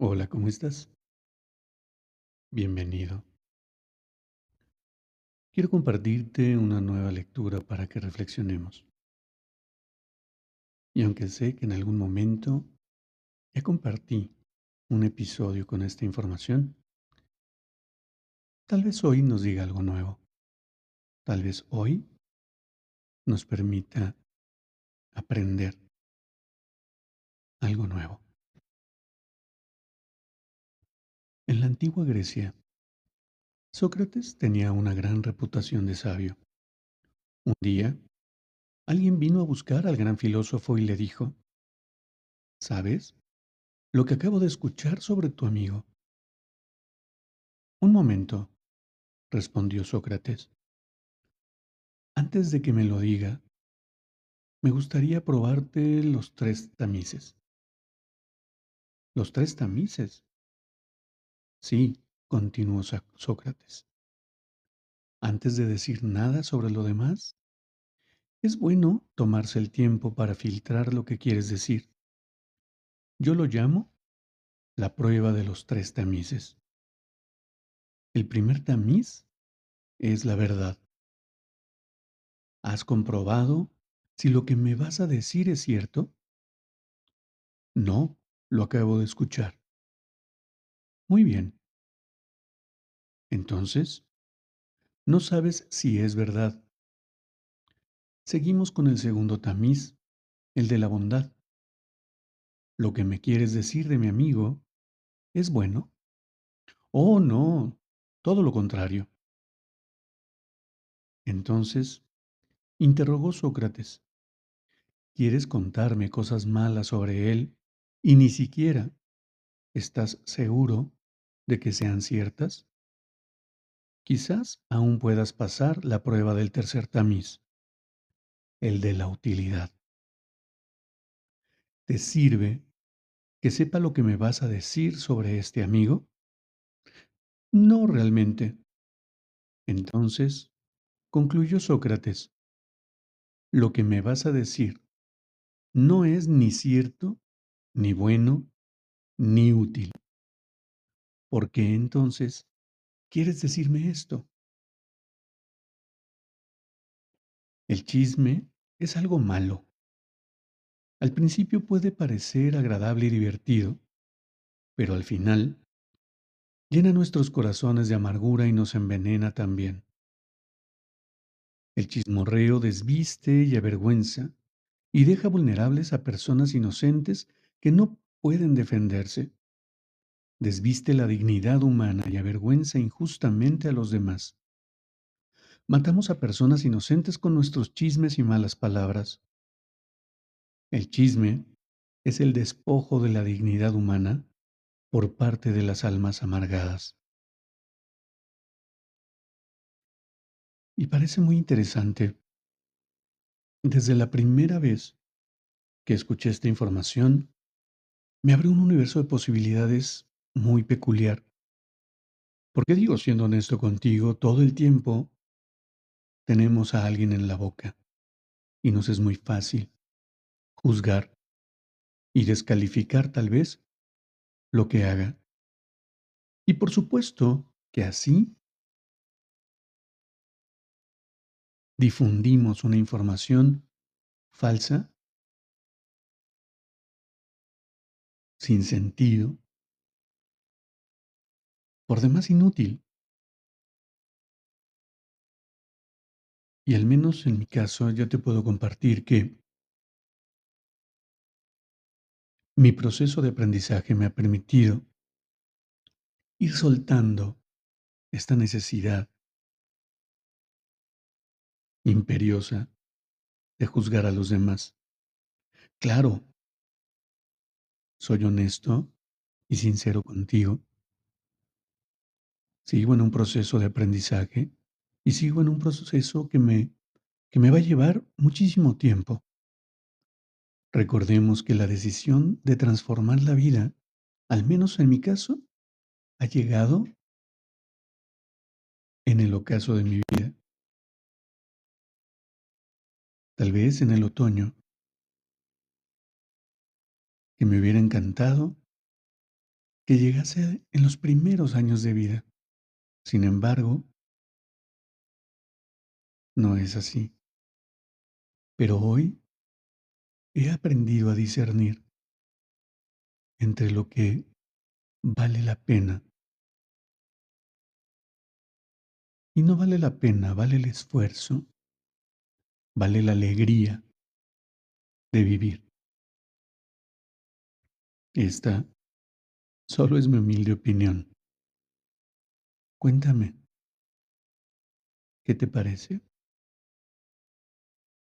Hola, ¿cómo estás? Bienvenido. Quiero compartirte una nueva lectura para que reflexionemos. Y aunque sé que en algún momento ya compartí un episodio con esta información, tal vez hoy nos diga algo nuevo. Tal vez hoy nos permita aprender algo nuevo. En la antigua Grecia, Sócrates tenía una gran reputación de sabio. Un día, alguien vino a buscar al gran filósofo y le dijo, ¿Sabes lo que acabo de escuchar sobre tu amigo? Un momento, respondió Sócrates. Antes de que me lo diga, me gustaría probarte los tres tamices. ¿Los tres tamices? Sí, continuó Sócrates. Antes de decir nada sobre lo demás, es bueno tomarse el tiempo para filtrar lo que quieres decir. Yo lo llamo la prueba de los tres tamices. El primer tamiz es la verdad. ¿Has comprobado si lo que me vas a decir es cierto? No, lo acabo de escuchar. Muy bien. Entonces, no sabes si es verdad. Seguimos con el segundo tamiz, el de la bondad. Lo que me quieres decir de mi amigo es bueno. Oh, no, todo lo contrario. Entonces, interrogó Sócrates, ¿quieres contarme cosas malas sobre él y ni siquiera estás seguro de que sean ciertas? Quizás aún puedas pasar la prueba del tercer tamiz, el de la utilidad. ¿Te sirve que sepa lo que me vas a decir sobre este amigo? No realmente. Entonces, concluyó Sócrates, lo que me vas a decir no es ni cierto, ni bueno, ni útil. ¿Por qué entonces quieres decirme esto? El chisme es algo malo. Al principio puede parecer agradable y divertido, pero al final llena nuestros corazones de amargura y nos envenena también. El chismorreo desviste y avergüenza y deja vulnerables a personas inocentes que no pueden defenderse desviste la dignidad humana y avergüenza injustamente a los demás. Matamos a personas inocentes con nuestros chismes y malas palabras. El chisme es el despojo de la dignidad humana por parte de las almas amargadas. Y parece muy interesante. Desde la primera vez que escuché esta información, me abrió un universo de posibilidades muy peculiar. Porque digo, siendo honesto contigo, todo el tiempo tenemos a alguien en la boca y nos es muy fácil juzgar y descalificar tal vez lo que haga. Y por supuesto que así difundimos una información falsa, sin sentido, por demás inútil. Y al menos en mi caso yo te puedo compartir que mi proceso de aprendizaje me ha permitido ir soltando esta necesidad imperiosa de juzgar a los demás. Claro, soy honesto y sincero contigo. Sigo en un proceso de aprendizaje y sigo en un proceso que me que me va a llevar muchísimo tiempo. Recordemos que la decisión de transformar la vida, al menos en mi caso, ha llegado en el ocaso de mi vida. Tal vez en el otoño, que me hubiera encantado que llegase en los primeros años de vida. Sin embargo, no es así. Pero hoy he aprendido a discernir entre lo que vale la pena y no vale la pena, vale el esfuerzo, vale la alegría de vivir. Esta solo es mi humilde opinión. Cuéntame, ¿qué te parece?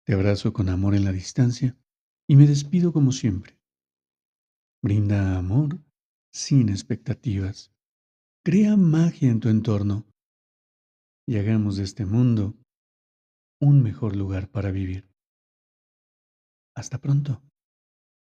Te abrazo con amor en la distancia y me despido como siempre. Brinda amor sin expectativas. Crea magia en tu entorno y hagamos de este mundo un mejor lugar para vivir. Hasta pronto.